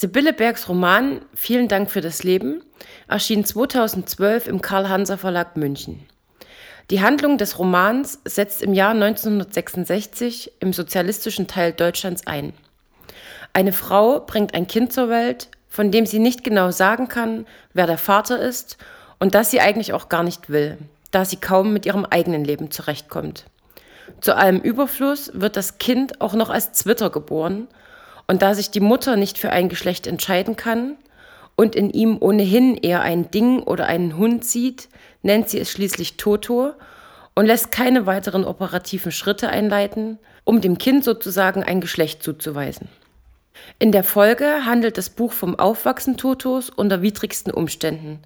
Sibylle Bergs Roman Vielen Dank für das Leben erschien 2012 im Karl-Hanser Verlag München. Die Handlung des Romans setzt im Jahr 1966 im sozialistischen Teil Deutschlands ein. Eine Frau bringt ein Kind zur Welt, von dem sie nicht genau sagen kann, wer der Vater ist und das sie eigentlich auch gar nicht will, da sie kaum mit ihrem eigenen Leben zurechtkommt. Zu allem Überfluss wird das Kind auch noch als Zwitter geboren und da sich die Mutter nicht für ein Geschlecht entscheiden kann und in ihm ohnehin eher ein Ding oder einen Hund sieht, nennt sie es schließlich Toto und lässt keine weiteren operativen Schritte einleiten, um dem Kind sozusagen ein Geschlecht zuzuweisen. In der Folge handelt das Buch vom Aufwachsen Totos unter widrigsten Umständen.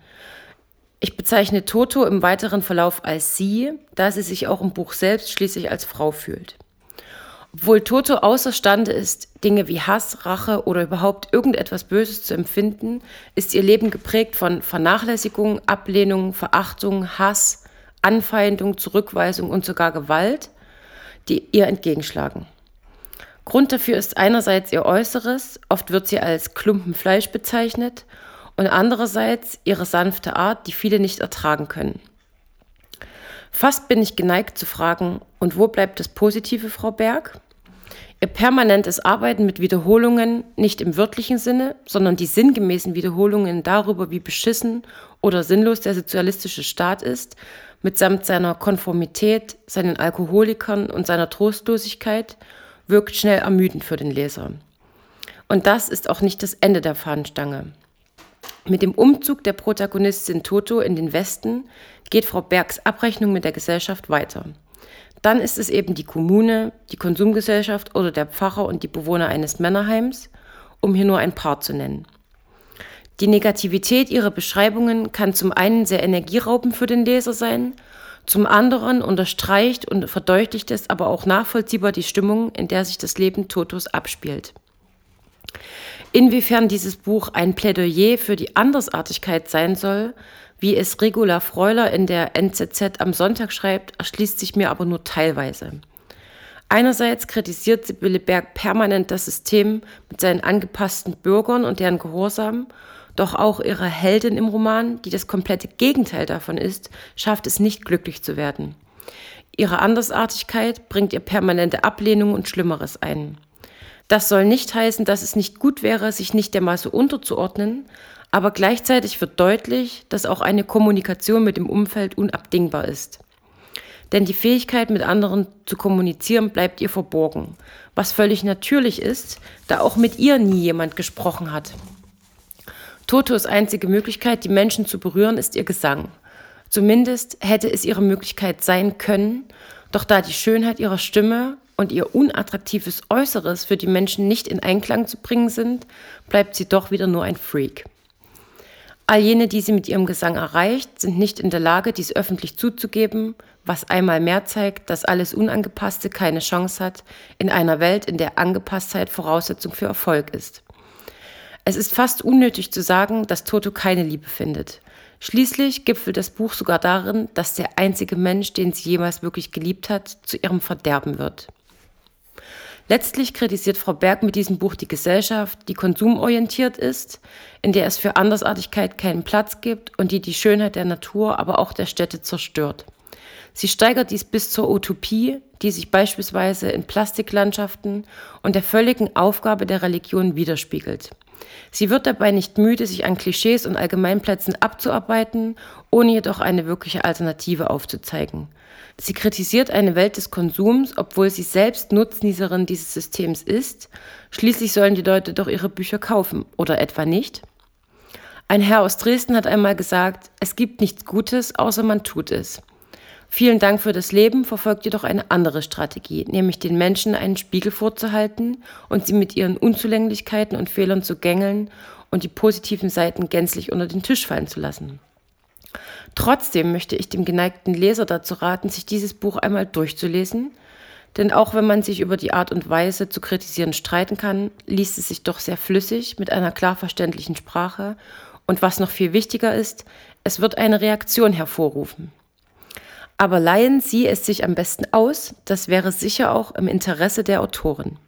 Ich bezeichne Toto im weiteren Verlauf als sie, da sie sich auch im Buch selbst schließlich als Frau fühlt. Obwohl Toto außerstande ist, Dinge wie Hass, Rache oder überhaupt irgendetwas Böses zu empfinden, ist ihr Leben geprägt von Vernachlässigung, Ablehnung, Verachtung, Hass, Anfeindung, Zurückweisung und sogar Gewalt, die ihr entgegenschlagen. Grund dafür ist einerseits ihr Äußeres, oft wird sie als Klumpen Fleisch bezeichnet, und andererseits ihre sanfte Art, die viele nicht ertragen können. Fast bin ich geneigt zu fragen, und wo bleibt das Positive, Frau Berg? Ihr permanentes Arbeiten mit Wiederholungen, nicht im wörtlichen Sinne, sondern die sinngemäßen Wiederholungen darüber, wie beschissen oder sinnlos der sozialistische Staat ist, mitsamt seiner Konformität, seinen Alkoholikern und seiner Trostlosigkeit, wirkt schnell ermüdend für den Leser. Und das ist auch nicht das Ende der Fahnenstange. Mit dem Umzug der Protagonistin Toto in den Westen geht Frau Bergs Abrechnung mit der Gesellschaft weiter. Dann ist es eben die Kommune, die Konsumgesellschaft oder der Pfarrer und die Bewohner eines Männerheims, um hier nur ein paar zu nennen. Die Negativität ihrer Beschreibungen kann zum einen sehr energieraubend für den Leser sein, zum anderen unterstreicht und verdeutlicht es aber auch nachvollziehbar die Stimmung, in der sich das Leben Totos abspielt. Inwiefern dieses Buch ein Plädoyer für die Andersartigkeit sein soll, wie es Regula Freuler in der NZZ am Sonntag schreibt, erschließt sich mir aber nur teilweise. Einerseits kritisiert Sibylle Berg permanent das System mit seinen angepassten Bürgern und deren Gehorsam, doch auch ihre Heldin im Roman, die das komplette Gegenteil davon ist, schafft es nicht glücklich zu werden. Ihre Andersartigkeit bringt ihr permanente Ablehnung und Schlimmeres ein. Das soll nicht heißen, dass es nicht gut wäre, sich nicht der Masse unterzuordnen, aber gleichzeitig wird deutlich, dass auch eine Kommunikation mit dem Umfeld unabdingbar ist. Denn die Fähigkeit, mit anderen zu kommunizieren, bleibt ihr verborgen, was völlig natürlich ist, da auch mit ihr nie jemand gesprochen hat. Totos einzige Möglichkeit, die Menschen zu berühren, ist ihr Gesang. Zumindest hätte es ihre Möglichkeit sein können, doch da die Schönheit ihrer Stimme und ihr unattraktives Äußeres für die Menschen nicht in Einklang zu bringen sind, bleibt sie doch wieder nur ein Freak. All jene, die sie mit ihrem Gesang erreicht, sind nicht in der Lage, dies öffentlich zuzugeben, was einmal mehr zeigt, dass alles Unangepasste keine Chance hat in einer Welt, in der Angepasstheit Voraussetzung für Erfolg ist. Es ist fast unnötig zu sagen, dass Toto keine Liebe findet. Schließlich gipfelt das Buch sogar darin, dass der einzige Mensch, den sie jemals wirklich geliebt hat, zu ihrem Verderben wird. Letztlich kritisiert Frau Berg mit diesem Buch die Gesellschaft, die konsumorientiert ist, in der es für Andersartigkeit keinen Platz gibt und die die Schönheit der Natur, aber auch der Städte zerstört. Sie steigert dies bis zur Utopie, die sich beispielsweise in Plastiklandschaften und der völligen Aufgabe der Religion widerspiegelt. Sie wird dabei nicht müde, sich an Klischees und Allgemeinplätzen abzuarbeiten, ohne jedoch eine wirkliche Alternative aufzuzeigen. Sie kritisiert eine Welt des Konsums, obwohl sie selbst Nutznießerin dieses Systems ist. Schließlich sollen die Leute doch ihre Bücher kaufen, oder etwa nicht? Ein Herr aus Dresden hat einmal gesagt, es gibt nichts Gutes, außer man tut es. Vielen Dank für das Leben verfolgt jedoch eine andere Strategie, nämlich den Menschen einen Spiegel vorzuhalten und sie mit ihren Unzulänglichkeiten und Fehlern zu gängeln und die positiven Seiten gänzlich unter den Tisch fallen zu lassen. Trotzdem möchte ich dem geneigten Leser dazu raten, sich dieses Buch einmal durchzulesen, denn auch wenn man sich über die Art und Weise zu kritisieren streiten kann, liest es sich doch sehr flüssig mit einer klar verständlichen Sprache und was noch viel wichtiger ist, es wird eine Reaktion hervorrufen. Aber leihen Sie es sich am besten aus, das wäre sicher auch im Interesse der Autorin.